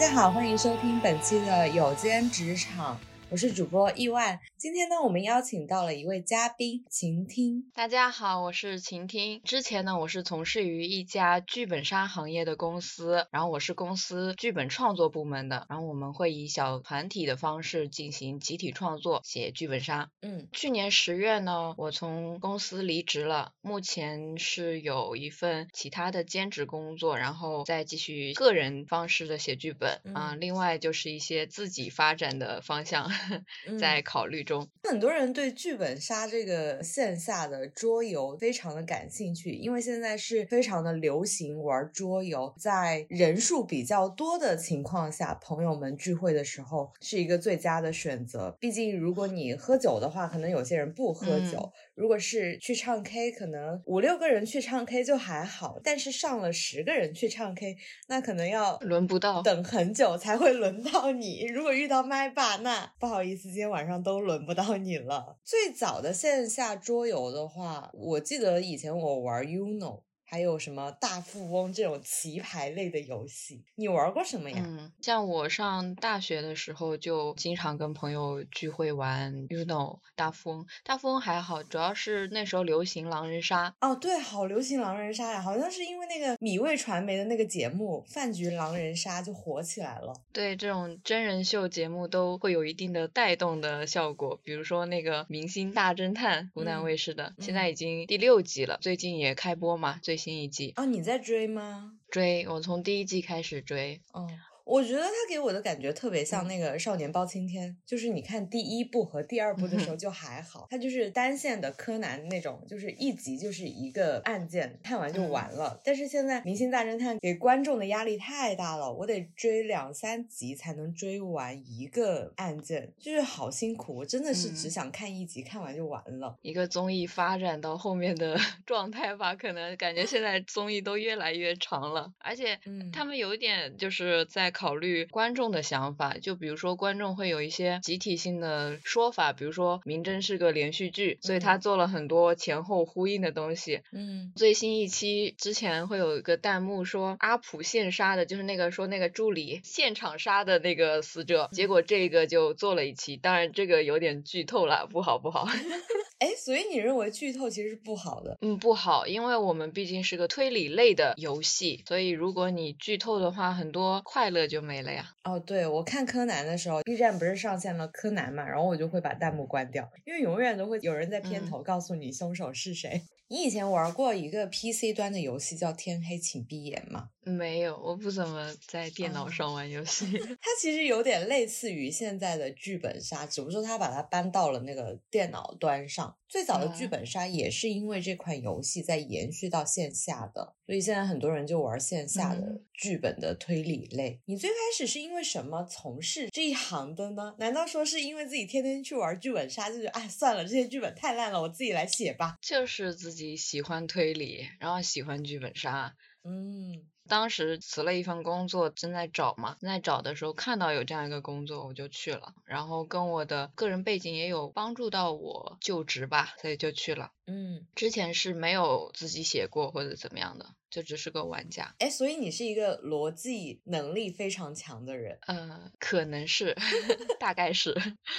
大家好，欢迎收听本期的有间职场。我是主播亿万，今天呢，我们邀请到了一位嘉宾晴听。大家好，我是晴听。之前呢，我是从事于一家剧本杀行业的公司，然后我是公司剧本创作部门的，然后我们会以小团体的方式进行集体创作，写剧本杀。嗯，去年十月呢，我从公司离职了，目前是有一份其他的兼职工作，然后再继续个人方式的写剧本啊。另外就是一些自己发展的方向。在考虑中，很多人对剧本杀这个线下的桌游非常的感兴趣，因为现在是非常的流行玩桌游，在人数比较多的情况下，朋友们聚会的时候是一个最佳的选择。毕竟，如果你喝酒的话，可能有些人不喝酒；如果是去唱 K，可能五六个人去唱 K 就还好，但是上了十个人去唱 K，那可能要轮不到，等很久才会轮到你。如果遇到麦霸，那不不好意思，今天晚上都轮不到你了。最早的线下桌游的话，我记得以前我玩 Uno。还有什么大富翁这种棋牌类的游戏，你玩过什么呀？嗯，像我上大学的时候就经常跟朋友聚会玩，you know，大富翁。大富翁还好，主要是那时候流行狼人杀。哦，对，好流行狼人杀呀，好像是因为那个米味传媒的那个节目《饭局狼人杀》就火起来了。对，这种真人秀节目都会有一定的带动的效果。比如说那个《明星大侦探》，湖南卫视的，现在已经第六集了，最近也开播嘛，最。新一季哦，你在追吗？追，我从第一季开始追。哦。我觉得他给我的感觉特别像那个《少年包青天》，就是你看第一部和第二部的时候就还好，他就是单线的柯南那种，就是一集就是一个案件，看完就完了。但是现在《明星大侦探》给观众的压力太大了，我得追两三集才能追完一个案件，就是好辛苦。我真的是只想看一集，看完就完了。一个综艺发展到后面的 状态吧，可能感觉现在综艺都越来越长了，而且他们有一点就是在。考虑观众的想法，就比如说观众会有一些集体性的说法，比如说《明侦》是个连续剧，所以他做了很多前后呼应的东西。嗯，最新一期之前会有一个弹幕说阿普现杀的，就是那个说那个助理现场杀的那个死者，结果这个就做了一期，当然这个有点剧透了，不好不好。哎，所以你认为剧透其实是不好的？嗯，不好，因为我们毕竟是个推理类的游戏，所以如果你剧透的话，很多快乐就没了呀。哦，对，我看柯南的时候，B 站不是上线了柯南嘛，然后我就会把弹幕关掉，因为永远都会有人在片头告诉你凶手是谁。你以前玩过一个 PC 端的游戏叫《天黑请闭眼》吗？没有，我不怎么在电脑上玩游戏。它其实有点类似于现在的剧本杀，只不过它把它搬到了那个电脑端上。最早的剧本杀也是因为这款游戏在延续到线下的，所以现在很多人就玩线下的剧本的推理类。你最开始是因为什么从事这一行的呢？难道说是因为自己天天去玩剧本杀，就觉得哎算了，这些剧本太烂了，我自己来写吧？就是自己喜欢推理，然后喜欢剧本杀，嗯。当时辞了一份工作，正在找嘛，在找的时候看到有这样一个工作，我就去了。然后跟我的个人背景也有帮助到我就职吧，所以就去了。嗯，之前是没有自己写过或者怎么样的。就只是个玩家，哎，所以你是一个逻辑能力非常强的人，呃，可能是，大概是。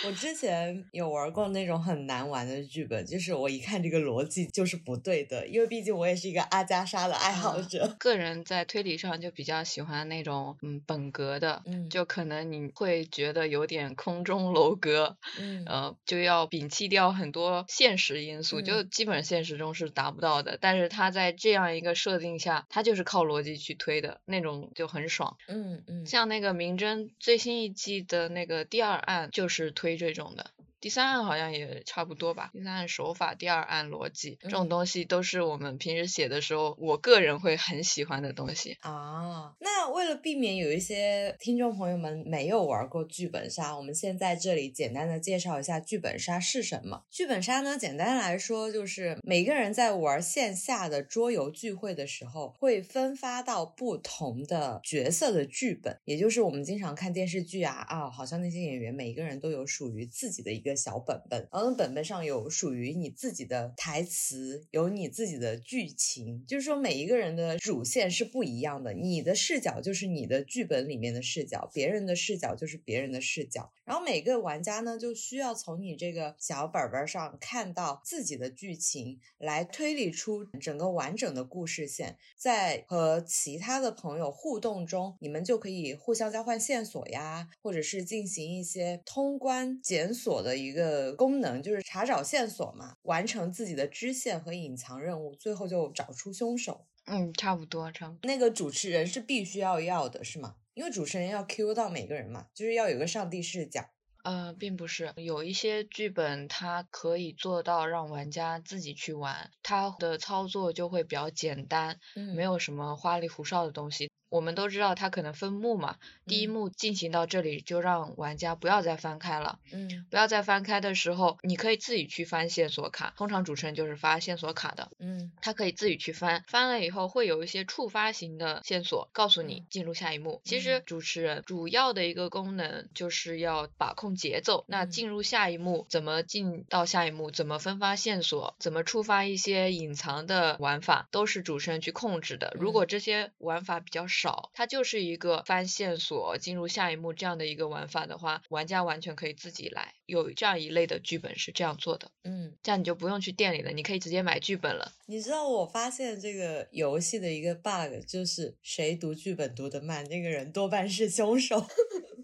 我之前有玩过那种很难玩的剧本，就是我一看这个逻辑就是不对的，因为毕竟我也是一个阿加莎的爱好者。个人在推理上就比较喜欢那种嗯本格的，嗯，就可能你会觉得有点空中楼阁，嗯，呃，就要摒弃掉很多现实因素，就基本现实中是达不到的，但是他在这样一个设定。下，他就是靠逻辑去推的那种，就很爽。嗯嗯，像那个《明侦》最新一季的那个第二案，就是推这种的。第三案好像也差不多吧。第三案手法，第二案逻辑，这种东西都是我们平时写的时候，我个人会很喜欢的东西啊。那为了避免有一些听众朋友们没有玩过剧本杀，我们先在这里简单的介绍一下剧本杀是什么。剧本杀呢，简单来说就是每个人在玩线下的桌游聚会的时候，会分发到不同的角色的剧本，也就是我们经常看电视剧啊啊，好像那些演员每一个人都有属于自己的一个。小本本，然后本本上有属于你自己的台词，有你自己的剧情，就是说每一个人的主线是不一样的，你的视角就是你的剧本里面的视角，别人的视角就是别人的视角，然后每个玩家呢就需要从你这个小本本上看到自己的剧情，来推理出整个完整的故事线，在和其他的朋友互动中，你们就可以互相交换线索呀，或者是进行一些通关检索的一个功能，就是查找线索嘛，完成自己的支线和隐藏任务，最后就找出凶手。嗯，差不多，差不多。那个主持人是必须要要的，是吗？因为主持人要 Q 到每个人嘛，就是要有个上帝视角。呃，并不是，有一些剧本它可以做到让玩家自己去玩，它的操作就会比较简单，没有什么花里胡哨的东西。我们都知道它可能分幕嘛，第一幕进行到这里就让玩家不要再翻开了，嗯，不要再翻开的时候，你可以自己去翻线索卡，通常主持人就是发线索卡的，嗯，他可以自己去翻，翻了以后会有一些触发型的线索告诉你进入下一幕。其实主持人主要的一个功能就是要把控节奏，那进入下一幕怎么进到下一幕，怎么分发线索，怎么触发一些隐藏的玩法，都是主持人去控制的。如果这些玩法比较少，少，它就是一个翻线索进入下一幕这样的一个玩法的话，玩家完全可以自己来。有这样一类的剧本是这样做的，嗯，这样你就不用去店里了，你可以直接买剧本了。你知道我发现这个游戏的一个 bug 就是谁读剧本读得慢，那个人多半是凶手。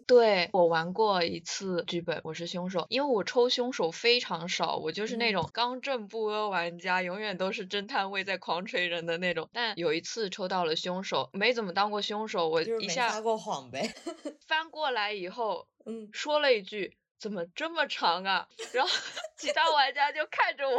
对我玩过一次剧本，我是凶手，因为我抽凶手非常少，我就是那种刚正不阿玩家，永远都是侦探位在狂锤人的那种。但有一次抽到了凶手，没怎么当过凶手，我一下撒过谎呗。翻过来以后，嗯，说了一句。怎么这么长啊？然后 其他玩家就看着我，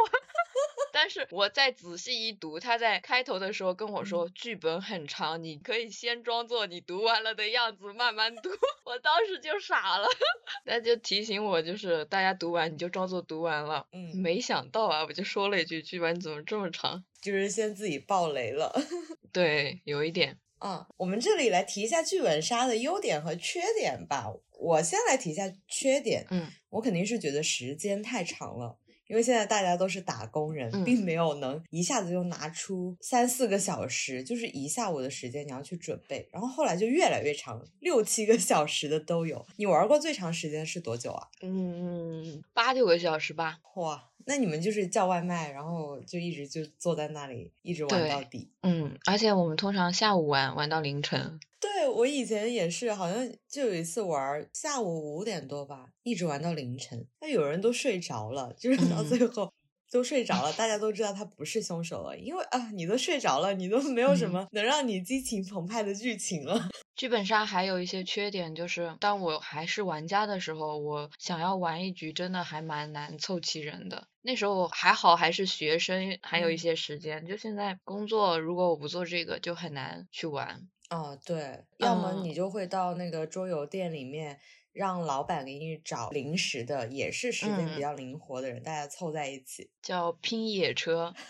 但是我再仔细一读，他在开头的时候跟我说剧本很长，你可以先装作你读完了的样子慢慢读。我当时就傻了，那就提醒我，就是大家读完你就装作读完了。嗯，没想到啊，我就说了一句剧本怎么这么长，就是先自己爆雷了。对，有一点。嗯，我们这里来提一下剧本杀的优点和缺点吧。我先来提一下缺点。嗯，我肯定是觉得时间太长了，因为现在大家都是打工人，并没有能一下子就拿出三四个小时，就是一下午的时间你要去准备。然后后来就越来越长，六七个小时的都有。你玩过最长时间是多久啊？嗯，八九个小时吧。哇。那你们就是叫外卖，然后就一直就坐在那里，一直玩到底。嗯，而且我们通常下午玩，玩到凌晨。对我以前也是，好像就有一次玩下午五点多吧，一直玩到凌晨。那有人都睡着了，就是 到最后都睡着了，大家都知道他不是凶手了，因为啊，你都睡着了，你都没有什么能让你激情澎湃的剧情了。剧本杀还有一些缺点，就是当我还是玩家的时候，我想要玩一局，真的还蛮难凑齐人的。那时候还好，还是学生，还有一些时间。就现在工作，如果我不做这个，就很难去玩。哦，对，要么你就会到那个桌游店里面，让老板给你找临时的，也是时间比较灵活的人，大家凑在一起，叫拼野车。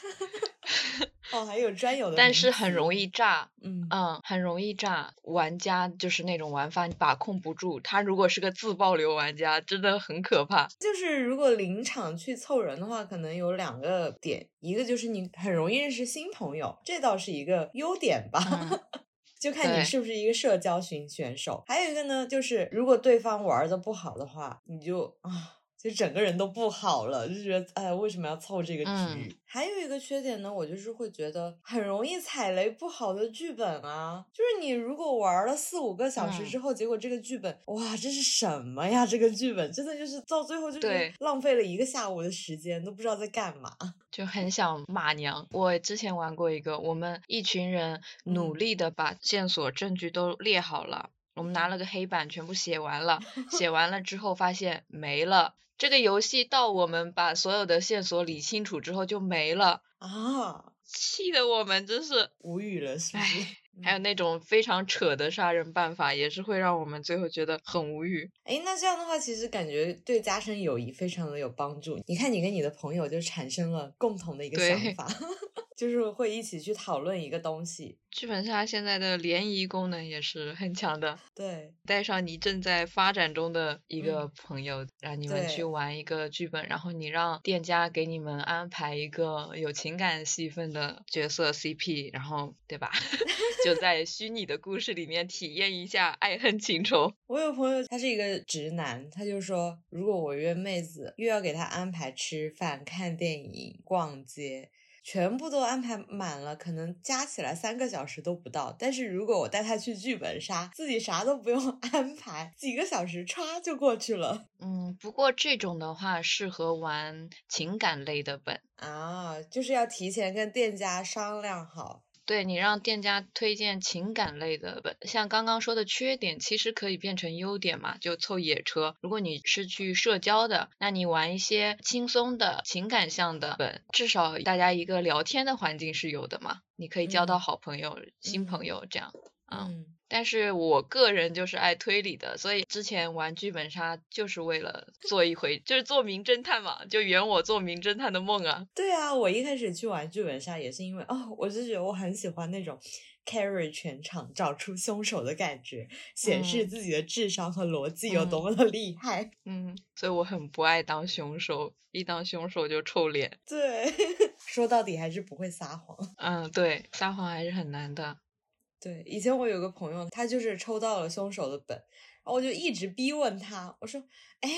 哦，还有专有的，但是很容易炸，嗯嗯，很容易炸。玩家就是那种玩法，你把控不住。他如果是个自爆流玩家，真的很可怕。就是如果临场去凑人的话，可能有两个点，一个就是你很容易认识新朋友，这倒是一个优点吧，就看你是不是一个社交型选手。还有一个呢，就是如果对方玩的不好的话，你就啊。就整个人都不好了，就觉得哎，为什么要凑这个局？还有一个缺点呢，我就是会觉得很容易踩雷不好的剧本啊。就是你如果玩了四五个小时之后，结果这个剧本，哇，这是什么呀？这个剧本真的就是到最后就是浪费了一个下午的时间，都不知道在干嘛，就很想骂娘。我之前玩过一个，我们一群人努力的把线索证据都列好了，我们拿了个黑板全部写完了，写完了之后发现没了。这个游戏到我们把所有的线索理清楚之后就没了啊，气得我们真是无语了，是不是？还有那种非常扯的杀人办法，也是会让我们最后觉得很无语。哎，那这样的话，其实感觉对加深友谊非常的有帮助。你看，你跟你的朋友就产生了共同的一个想法。就是会一起去讨论一个东西。剧本杀现在的联谊功能也是很强的，对，带上你正在发展中的一个朋友，让你们去玩一个剧本，然后你让店家给你们安排一个有情感戏份的角色 CP，然后对吧？就在虚拟的故事里面体验一下爱恨情仇。我有朋友，他是一个直男，他就说，如果我约妹子，又要给他安排吃饭、看电影、逛街。全部都安排满了，可能加起来三个小时都不到。但是如果我带他去剧本杀，自己啥都不用 安排，几个小时歘就过去了。嗯，不过这种的话适合玩情感类的本啊，就是要提前跟店家商量好。对你让店家推荐情感类的本，像刚刚说的缺点，其实可以变成优点嘛，就凑野车。如果你是去社交的，那你玩一些轻松的情感向的本，至少大家一个聊天的环境是有的嘛，你可以交到好朋友、新朋友这样。嗯，但是我个人就是爱推理的，所以之前玩剧本杀就是为了做一回，就是做名侦探嘛，就圆我做名侦探的梦啊。对啊，我一开始去玩剧本杀也是因为哦，我就觉得我很喜欢那种 carry 全场找出凶手的感觉，显示自己的智商和逻辑有多么的厉害。嗯，所以我很不爱当凶手，一当凶手就臭脸。对，说到底还是不会撒谎。嗯，对，撒谎还是很难的。对，以前我有个朋友，他就是抽到了凶手的本，然后我就一直逼问他，我说：“哎，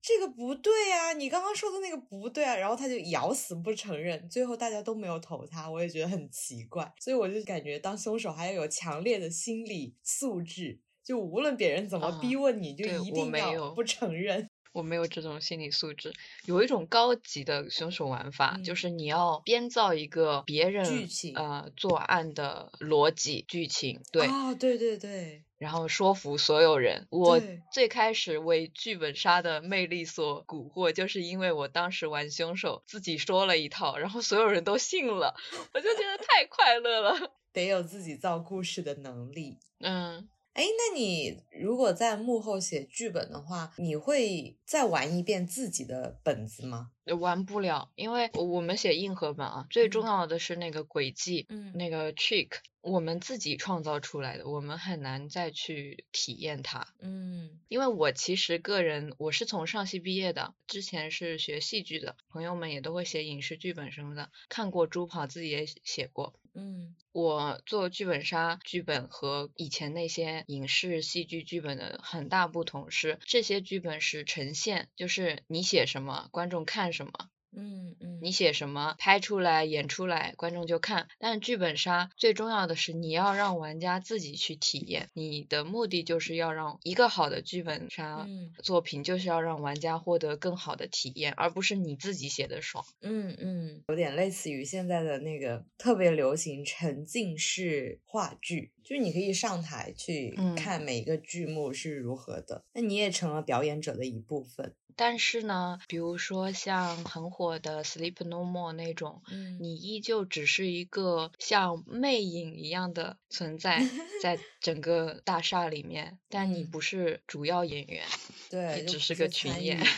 这个不对啊，你刚刚说的那个不对啊。”然后他就咬死不承认，最后大家都没有投他，我也觉得很奇怪，所以我就感觉当凶手还要有强烈的心理素质，就无论别人怎么逼问你，就一定要不承认。我没有这种心理素质。有一种高级的凶手玩法，就是你要编造一个别人剧情呃作案的逻辑剧情，对啊，对对对，然后说服所有人。我最开始为剧本杀的魅力所蛊惑，就是因为我当时玩凶手，自己说了一套，然后所有人都信了，我就觉得太快乐了。得有自己造故事的能力，嗯。哎，那你如果在幕后写剧本的话，你会再玩一遍自己的本子吗？玩不了，因为我们写硬核本啊，最重要的是那个轨迹，嗯，那个 trick，我们自己创造出来的，我们很难再去体验它。嗯，因为我其实个人我是从上戏毕业的，之前是学戏剧的，朋友们也都会写影视剧本什么的，看过猪跑，自己也写过。嗯，我做剧本杀剧本和以前那些影视戏剧剧本的很大不同是，这些剧本是呈现，就是你写什么，观众看什么。嗯嗯，你写什么，拍出来演出来，观众就看。但剧本杀最重要的是，你要让玩家自己去体验。你的目的就是要让一个好的剧本杀作品，就是要让玩家获得更好的体验，而不是你自己写的爽。嗯嗯，有点类似于现在的那个特别流行沉浸式话剧，就是你可以上台去看每一个剧目是如何的，那你也成了表演者的一部分。但是呢，比如说像很火的《Sleep No More》那种，你依旧只是一个像魅影一样的存在，在整个大厦里面，但你不是主要演员，对，你只是个群演。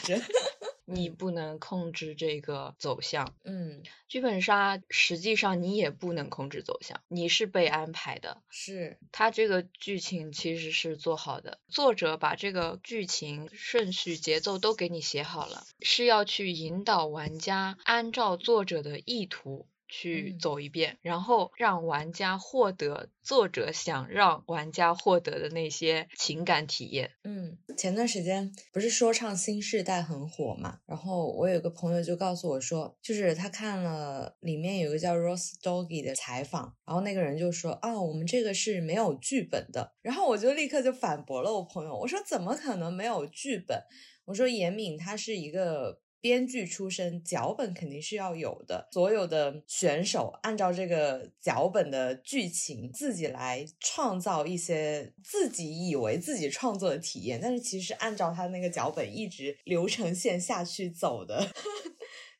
你不能控制这个走向，嗯，剧本杀实际上你也不能控制走向，你是被安排的，是。他这个剧情其实是做好的，作者把这个剧情顺序节奏都给你写好了，是要去引导玩家按照作者的意图。去走一遍，然后让玩家获得作者想让玩家获得的那些情感体验。嗯，前段时间不是说唱新时代很火嘛，然后我有个朋友就告诉我说，就是他看了里面有个叫 Rose Doggy 的采访，然后那个人就说啊，我们这个是没有剧本的，然后我就立刻就反驳了我朋友，我说怎么可能没有剧本？我说严敏他是一个。编剧出身，脚本肯定是要有的。所有的选手按照这个脚本的剧情，自己来创造一些自己以为自己创作的体验，但是其实按照他那个脚本一直流程线下去走的。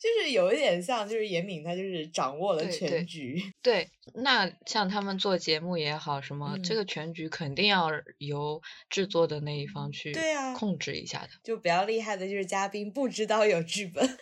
就是有一点像，就是严敏他就是掌握了全局。对，那像他们做节目也好，什么这个全局肯定要由制作的那一方去对啊控制一下的。就比较厉害的就是嘉宾不知道有剧本。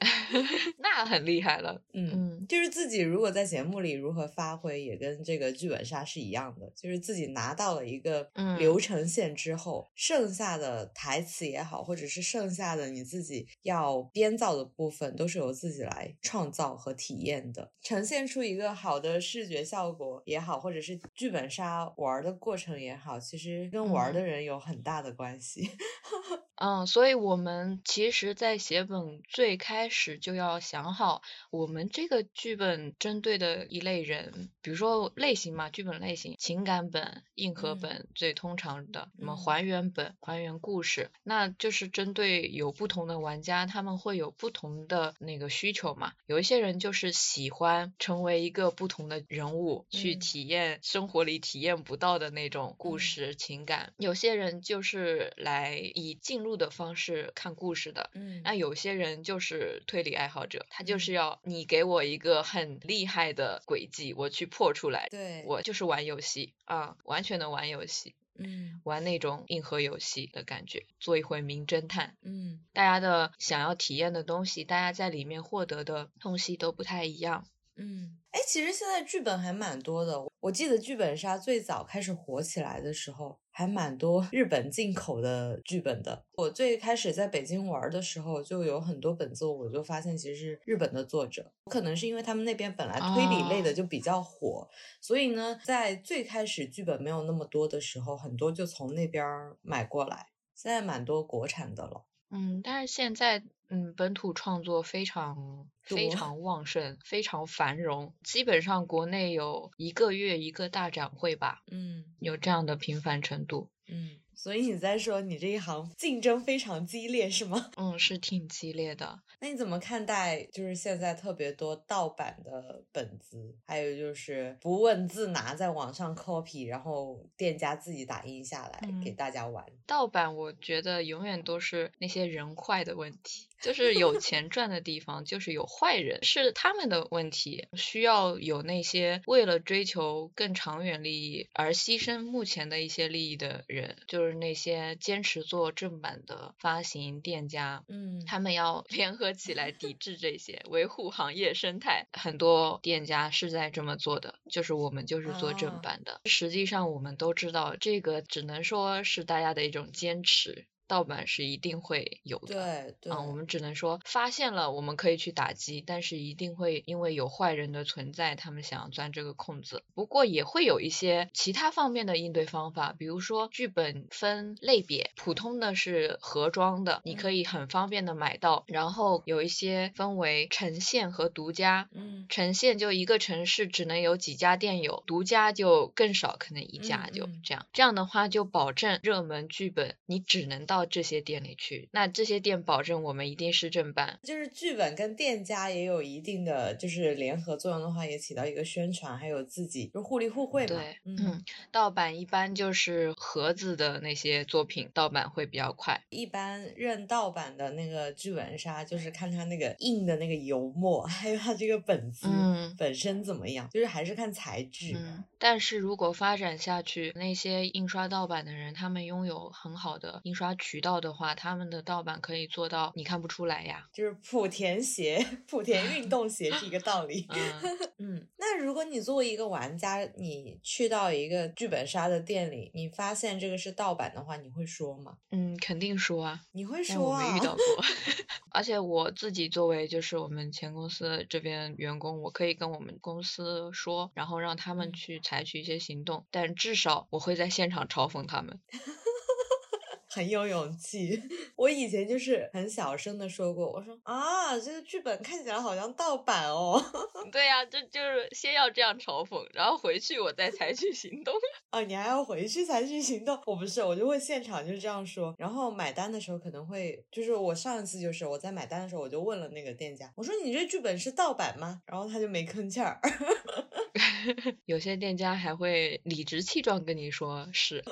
那很厉害了。嗯，就是自己如果在节目里如何发挥，也跟这个剧本杀是一样的，就是自己拿到了一个流程线之后，剩下的台词也好，或者是剩下的你自己要编造的部分，都是由自己来创造和体验的，呈现出一个好的视觉效果也好，或者是剧本杀玩的过程也好，其实跟玩的人有很大的关系。嗯，所以我们其实，在写本最开始就要想好，我们这个剧本针对的一类人，比如说类型嘛，剧本类型，情感本、硬核本最通常的，什么还原本、还原故事，那就是针对有不同的玩家，他们会有不同的那个需求嘛。有一些人就是喜欢成为一个不同的人物，去体验生活里体验不到的那种故事情感；有些人就是来以进入。的方式看故事的，嗯，那有些人就是推理爱好者，他就是要你给我一个很厉害的轨迹，我去破出来，对。我就是玩游戏啊，完全的玩游戏，嗯，玩那种硬核游戏的感觉，做一回名侦探，嗯，大家的想要体验的东西，大家在里面获得的东西都不太一样，嗯，哎，其实现在剧本还蛮多的，我记得剧本杀最早开始火起来的时候。还蛮多日本进口的剧本的。我最开始在北京玩的时候，就有很多本子，我就发现其实是日本的作者。可能是因为他们那边本来推理类的就比较火，所以呢，在最开始剧本没有那么多的时候，很多就从那边买过来。现在蛮多国产的了。嗯，但是现在。嗯，本土创作非常非常旺盛，非常繁荣，基本上国内有一个月一个大展会吧，嗯，有这样的频繁程度，嗯。所以你在说你这一行竞争非常激烈是吗？嗯，是挺激烈的。那你怎么看待就是现在特别多盗版的本子，还有就是不问自拿在网上 copy，然后店家自己打印下来给大家玩？盗版我觉得永远都是那些人坏的问题，就是有钱赚的地方就是有坏人，是他们的问题。需要有那些为了追求更长远利益而牺牲目前的一些利益的人，就是。那些坚持做正版的发行店家，嗯，他们要联合起来抵制这些，维护行业生态。很多店家是在这么做的，就是我们就是做正版的。实际上，我们都知道，这个只能说是大家的一种坚持。盗版是一定会有的，对对，嗯，我们只能说发现了，我们可以去打击，但是一定会因为有坏人的存在，他们想要钻这个空子。不过也会有一些其他方面的应对方法，比如说剧本分类别，普通的是盒装的，你可以很方便的买到，然后有一些分为呈现和独家，嗯，呈现就一个城市只能有几家店有，独家就更少，可能一家就这样，这样的话就保证热门剧本你只能到。到这些店里去，那这些店保证我们一定是正版。就是剧本跟店家也有一定的就是联合作用的话，也起到一个宣传，还有自己就互利互惠嘛。对，嗯，盗版一般就是盒子的那些作品，盗版会比较快。一般认盗版的那个剧本杀，就是看它那个印的那个油墨，还有它这个本子本身怎么样，就是还是看材质。嗯，但是如果发展下去，那些印刷盗版的人，他们拥有很好的印刷。渠道的话，他们的盗版可以做到你看不出来呀，就是莆田鞋、莆田运动鞋是一个道理。嗯，那如果你作为一个玩家，你去到一个剧本杀的店里，你发现这个是盗版的话，你会说吗？嗯，肯定说啊。你会说？我没遇到过。而且我自己作为就是我们前公司这边员工，我可以跟我们公司说，然后让他们去采取一些行动，但至少我会在现场嘲讽他们。很有勇气。我以前就是很小声的说过，我说啊，这个剧本看起来好像盗版哦。对呀，这就是先要这样嘲讽，然后回去我再 采取行动。啊，你还要回去采取行动？我不是，我就会现场就是这样说。然后买单的时候可能会，就是我上一次就是我在买单的时候，我就问了那个店家，我说你这剧本是盗版吗？然后他就没吭气儿。有些店家还会理直气壮跟你说是。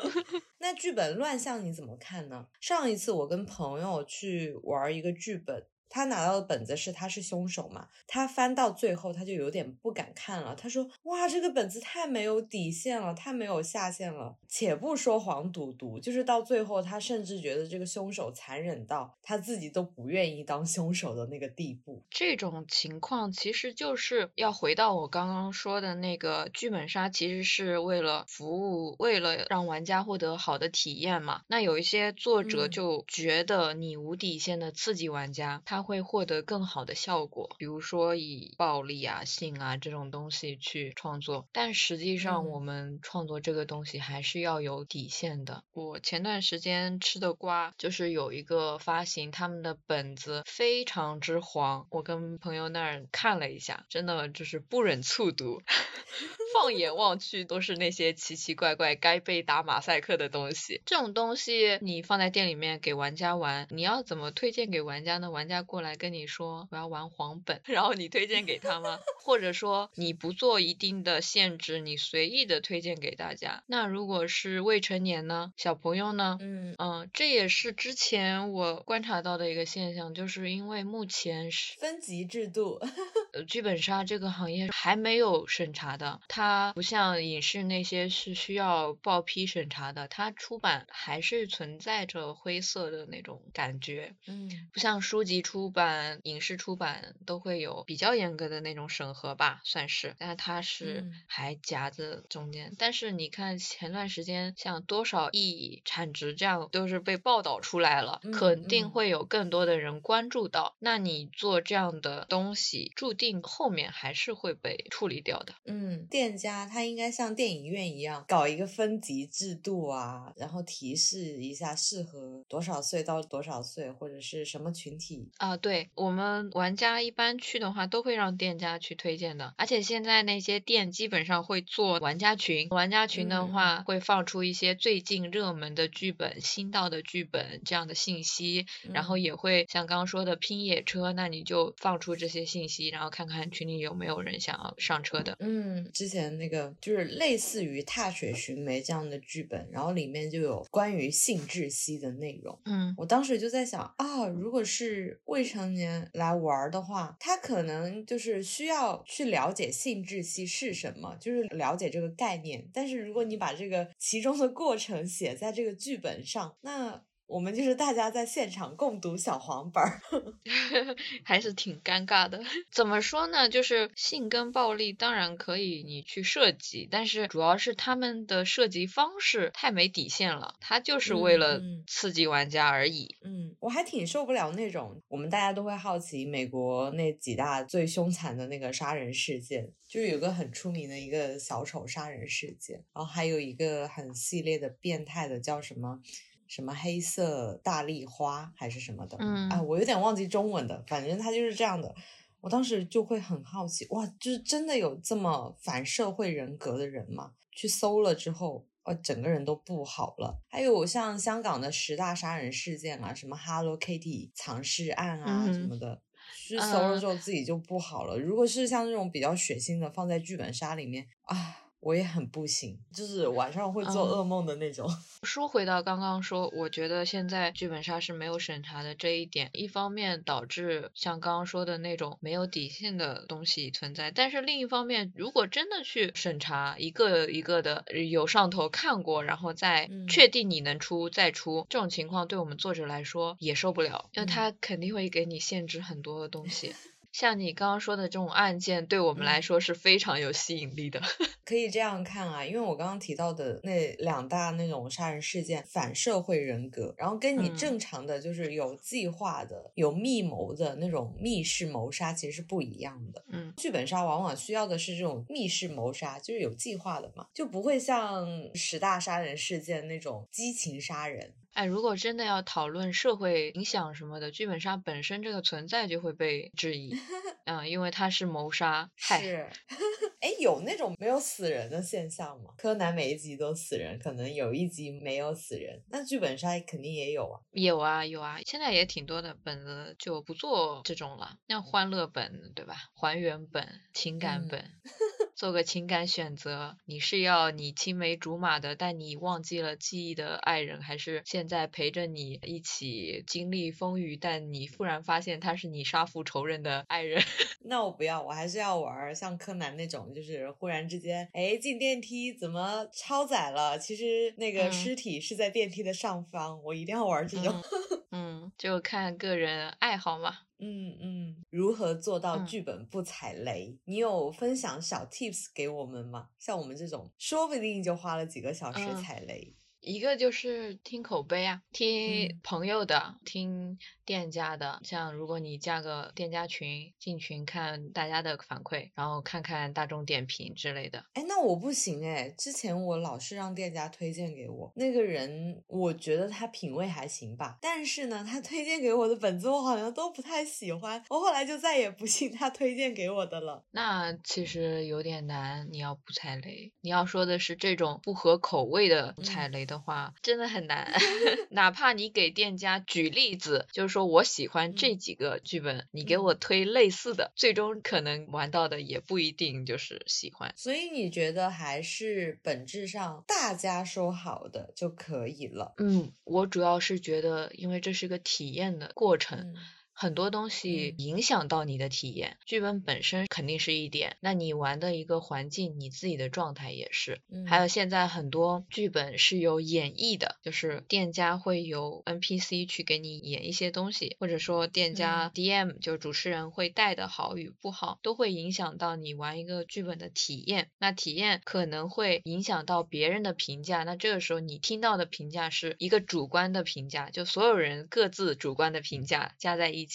那剧本乱象你怎么看呢？上一次我跟朋友去玩一个剧本，他拿到的本子是他是凶手嘛？他翻到最后，他就有点不敢看了。他说：“哇，这个本子太没有底线了，太没有下限了。”且不说黄赌毒，就是到最后，他甚至觉得这个凶手残忍到他自己都不愿意当凶手的那个地步。这种情况其实就是要回到我刚刚说的那个剧本杀，其实是为了服务，为了让玩家获得好的体验嘛。那有一些作者就觉得你无底线的刺激玩家，他会获得更好的效果，比如说以暴力啊、性啊这种东西去创作。但实际上，我们创作这个东西还是要有底线的。我前段时间吃的瓜就是有一个发行，他们的本子非常之黄，我跟朋友那儿看了一下，真的就是不忍卒读。放眼望去都是那些奇奇怪怪该被打马赛克的东西。这种东西你放在店里面给玩家玩，你要怎么推荐给玩家呢？玩家过来跟你说我要玩黄本，然后你推荐给他吗？或者说你不做一定的限制，你随意的推荐给大家？那如果是未成年呢？小朋友呢？嗯嗯，这也是之前我观察到的一个现象，就是因为目前是分级制度，呃，剧本杀这个行业还没有审查的。它不像影视那些是需要报批审查的，它出版还是存在着灰色的那种感觉。嗯，不像书籍出版、影视出版都会有比较严格的那种审核吧，算是。但它是还夹在中间。但是你看前段时间像多少亿产值这样都是被报道出来了，肯定会有更多的人关注到。那你做这样的东西，注定后面还是会被处理掉的。嗯，店。店家他应该像电影院一样搞一个分级制度啊，然后提示一下适合多少岁到多少岁或者是什么群体啊。对我们玩家一般去的话，都会让店家去推荐的。而且现在那些店基本上会做玩家群，玩家群的话会放出一些最近热门的剧本、新到的剧本这样的信息，然后也会像刚刚说的拼野车，那你就放出这些信息，然后看看群里有没有人想要上车的。嗯，之前。那个就是类似于《踏雪寻梅》这样的剧本，然后里面就有关于性窒息的内容。嗯，我当时就在想啊，如果是未成年来玩的话，他可能就是需要去了解性窒息是什么，就是了解这个概念。但是如果你把这个其中的过程写在这个剧本上，那。我们就是大家在现场共读小黄本儿，还是挺尴尬的。怎么说呢？就是性跟暴力当然可以你去设计，但是主要是他们的设计方式太没底线了，他就是为了刺激玩家而已。嗯，我还挺受不了那种，我们大家都会好奇美国那几大最凶残的那个杀人事件，就是有个很出名的一个小丑杀人事件，然后还有一个很系列的变态的叫什么？什么黑色大丽花还是什么的，嗯，哎，我有点忘记中文的，反正他就是这样的。我当时就会很好奇，哇，就是真的有这么反社会人格的人吗？去搜了之后，呃，整个人都不好了。还有像香港的十大杀人事件啊，什么 Hello Kitty 藏尸案啊什么的，去搜了之后自己就不好了。如果是像这种比较血腥的，放在剧本杀里面啊。我也很不行，就是晚上会做噩梦的那种。说回到刚刚说，我觉得现在剧本杀是没有审查的这一点，一方面导致像刚刚说的那种没有底线的东西存在，但是另一方面，如果真的去审查一个一个的有上头看过，然后再确定你能出再出，这种情况对我们作者来说也受不了，因为他肯定会给你限制很多的东西。像你刚刚说的这种案件，对我们来说是非常有吸引力的。可以这样看啊，因为我刚刚提到的那两大那种杀人事件，反社会人格，然后跟你正常的就是有计划的、有密谋的那种密室谋杀其实是不一样的。嗯，剧本杀往往需要的是这种密室谋杀，就是有计划的嘛，就不会像十大杀人事件那种激情杀人。哎，如果真的要讨论社会影响什么的，剧本杀本身这个存在就会被质疑。嗯，因为它是谋杀。是。哎，有那种没有死人的现象吗？柯南每一集都死人，可能有一集没有死人，那剧本杀肯定也有啊。有啊，有啊，现在也挺多的本子就不做这种了，像欢乐本，对吧？还原本、情感本。做个情感选择，你是要你青梅竹马的，但你忘记了记忆的爱人，还是现在陪着你一起经历风雨，但你忽然发现他是你杀父仇人的爱人？那我不要，我还是要玩像柯南那种，就是忽然之间，哎，进电梯怎么超载了？其实那个尸体是在电梯的上方，我一定要玩这种。嗯，就看个人爱好嘛。嗯嗯，如何做到剧本不踩雷？你有分享小 tips 给我们吗？像我们这种，说不定就花了几个小时踩雷。一个就是听口碑啊，听朋友的，听店家的。像如果你加个店家群，进群看大家的反馈，然后看看大众点评之类的。哎，那我不行哎，之前我老是让店家推荐给我，那个人我觉得他品味还行吧，但是呢，他推荐给我的本子我好像都不太喜欢，我后来就再也不信他推荐给我的了。那其实有点难，你要不踩雷，你要说的是这种不合口味的踩雷。的话真的很难，哪怕你给店家举例子，就是说我喜欢这几个剧本，你给我推类似的，最终可能玩到的也不一定就是喜欢。所以你觉得还是本质上大家说好的就可以了？嗯，我主要是觉得，因为这是个体验的过程。很多东西影响到你的体验，剧本本身肯定是一点，那你玩的一个环境，你自己的状态也是。还有现在很多剧本是有演绎的，就是店家会有 NPC 去给你演一些东西，或者说店家 DM 就主持人会带的好与不好，都会影响到你玩一个剧本的体验。那体验可能会影响到别人的评价，那这个时候你听到的评价是一个主观的评价，就所有人各自主观的评价加在一。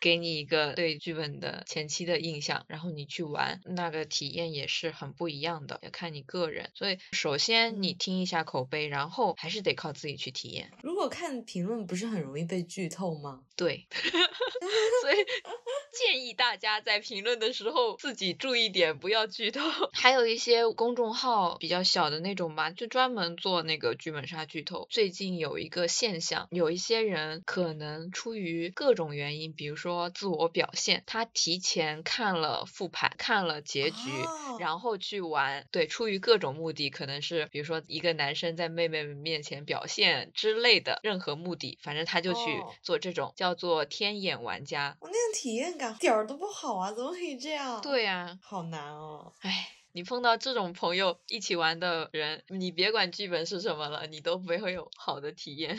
给你一个对剧本的前期的印象，然后你去玩，那个体验也是很不一样的，要看你个人。所以首先你听一下口碑，然后还是得靠自己去体验。如果看评论，不是很容易被剧透吗？对，所以。建议大家在评论的时候自己注意点，不要剧透。还有一些公众号比较小的那种吧，就专门做那个剧本杀剧透。最近有一个现象，有一些人可能出于各种原因，比如说自我表现，他提前看了复盘，看了结局，然后去玩。对，出于各种目的，可能是比如说一个男生在妹妹面前表现之类的，任何目的，反正他就去做这种叫做天眼玩家。我那个体验感。点儿都不好啊，怎么可以这样？对呀，好难哦。唉，你碰到这种朋友一起玩的人，你别管剧本是什么了，你都不会有好的体验。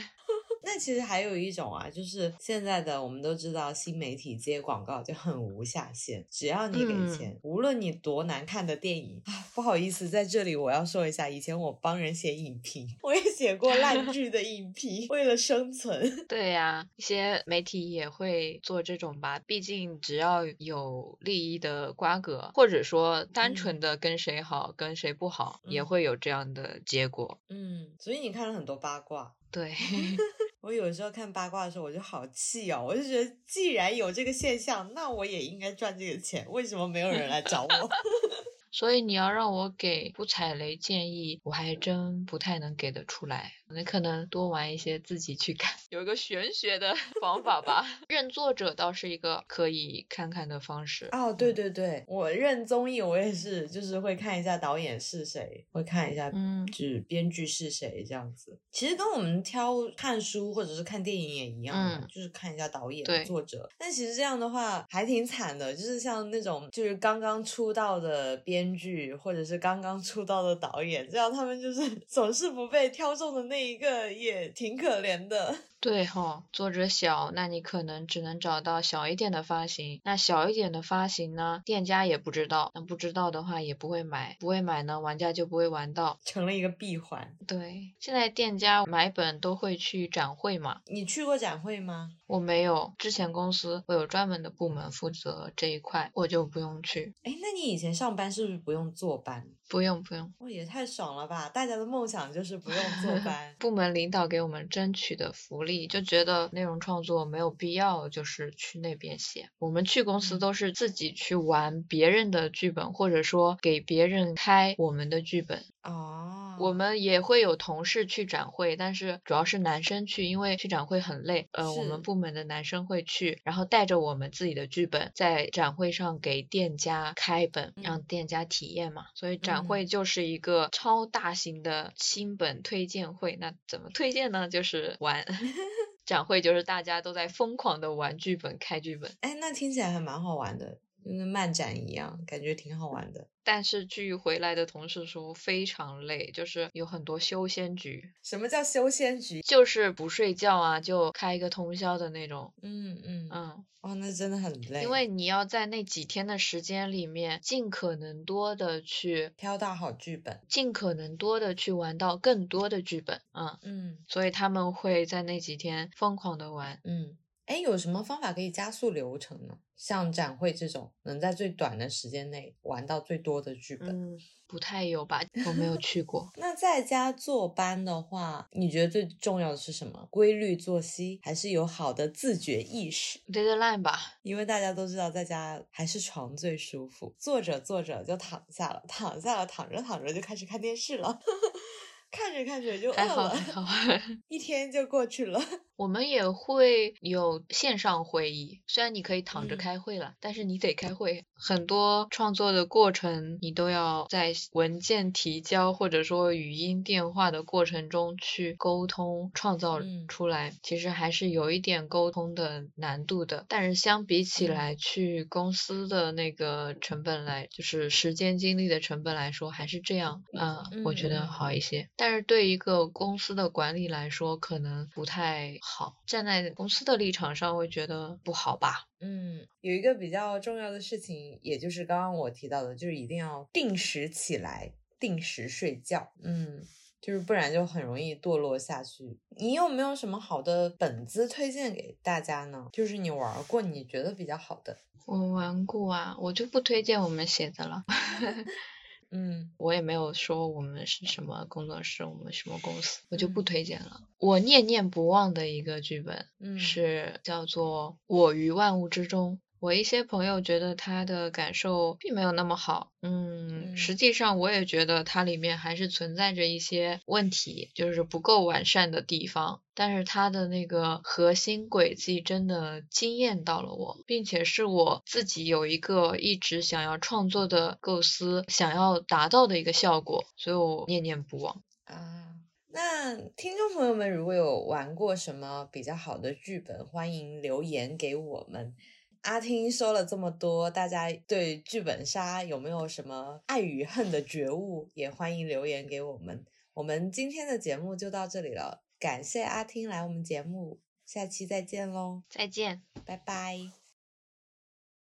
那其实还有一种啊，就是现在的我们都知道，新媒体接广告就很无下限，只要你给钱，无论你多难看的电影啊，不好意思，在这里我要说一下，以前我帮人写影评，我也写过烂 剧的影评，为了生存。对呀，一些媒体也会做这种吧，毕竟只要有利益的瓜葛，或者说单纯的跟谁好跟谁不好，也会有这样的结果。嗯，所以你看了很多八卦。对。我有时候看八卦的时候，我就好气哦！我就觉得，既然有这个现象，那我也应该赚这个钱，为什么没有人来找我？所以你要让我给不踩雷建议，我还真不太能给得出来。你可能多玩一些，自己去看，有一个玄学的方法吧。认作者倒是一个可以看看的方式。哦，对对对，我认综艺，我也是，就是会看一下导演是谁，会看一下，嗯，就是编剧是谁这样子。其实跟我们挑看书或者是看电影也一样，就是看一下导演、作者。但其实这样的话还挺惨的，就是像那种就是刚刚出道的编剧或者是刚刚出道的导演，这样他们就是 总是不被挑中的那。那一个也挺可怜的。对哈，作者小，那你可能只能找到小一点的发行。那小一点的发行呢，店家也不知道，那不知道的话也不会买，不会买呢，玩家就不会玩到，成了一个闭环。对，现在店家买本都会去展会嘛。你去过展会吗？我没有，之前公司我有专门的部门负责这一块，我就不用去。哎，那你以前上班是不是不用坐班？不用不用。哦，也太爽了吧！大家的梦想就是不用坐班。部门领导给我们争取的福利。就觉得内容创作没有必要，就是去那边写。我们去公司都是自己去玩别人的剧本，或者说给别人开我们的剧本。啊，我们也会有同事去展会，但是主要是男生去，因为去展会很累。呃，我们部门的男生会去，然后带着我们自己的剧本，在展会上给店家开本，让店家体验嘛。所以展会就是一个超大型的新本推荐会。那怎么推荐呢？就是玩。展会就是大家都在疯狂的玩剧本、开剧本。哎，那听起来还蛮好玩的。跟漫展一样，感觉挺好玩的。但是据回来的同事说，非常累，就是有很多修仙局。什么叫修仙局？就是不睡觉啊，就开一个通宵的那种。嗯嗯嗯。哇，那真的很累。因为你要在那几天的时间里面，尽可能多的去挑到好剧本，尽可能多的去玩到更多的剧本。嗯嗯。所以他们会在那几天疯狂的玩。嗯。哎，有什么方法可以加速流程呢？像展会这种，能在最短的时间内玩到最多的剧本？嗯，不太有吧，我没有去过。那在家坐班的话，你觉得最重要的是什么？规律作息，还是有好的自觉意识？Deadline 吧，因为大家都知道，在家还是床最舒服，坐着坐着就躺下了，躺下了躺着躺着就开始看电视了。看着看着就饿了，一天就过去了。我们也会有线上会议，虽然你可以躺着开会了，但是你得开会。很多创作的过程，你都要在文件提交或者说语音电话的过程中去沟通，创造出来。其实还是有一点沟通的难度的。但是相比起来，去公司的那个成本来，就是时间精力的成本来说，还是这样，嗯，我觉得好一些。但是对一个公司的管理来说，可能不太好。站在公司的立场上，会觉得不好吧？嗯，有一个比较重要的事情，也就是刚刚我提到的，就是一定要定时起来，定时睡觉。嗯，就是不然就很容易堕落下去。你有没有什么好的本子推荐给大家呢？就是你玩过你觉得比较好的？我玩过啊，我就不推荐我们写的了。嗯，我也没有说我们是什么工作室，我们什么公司，我就不推荐了。我念念不忘的一个剧本，是叫做《我于万物之中》。我一些朋友觉得他的感受并没有那么好，嗯，实际上我也觉得它里面还是存在着一些问题，就是不够完善的地方。但是它的那个核心轨迹真的惊艳到了我，并且是我自己有一个一直想要创作的构思，想要达到的一个效果，所以我念念不忘啊。那听众朋友们如果有玩过什么比较好的剧本，欢迎留言给我们。阿听说了这么多，大家对剧本杀有没有什么爱与恨的觉悟？也欢迎留言给我们。我们今天的节目就到这里了，感谢阿听来我们节目，下期再见喽！再见，拜拜。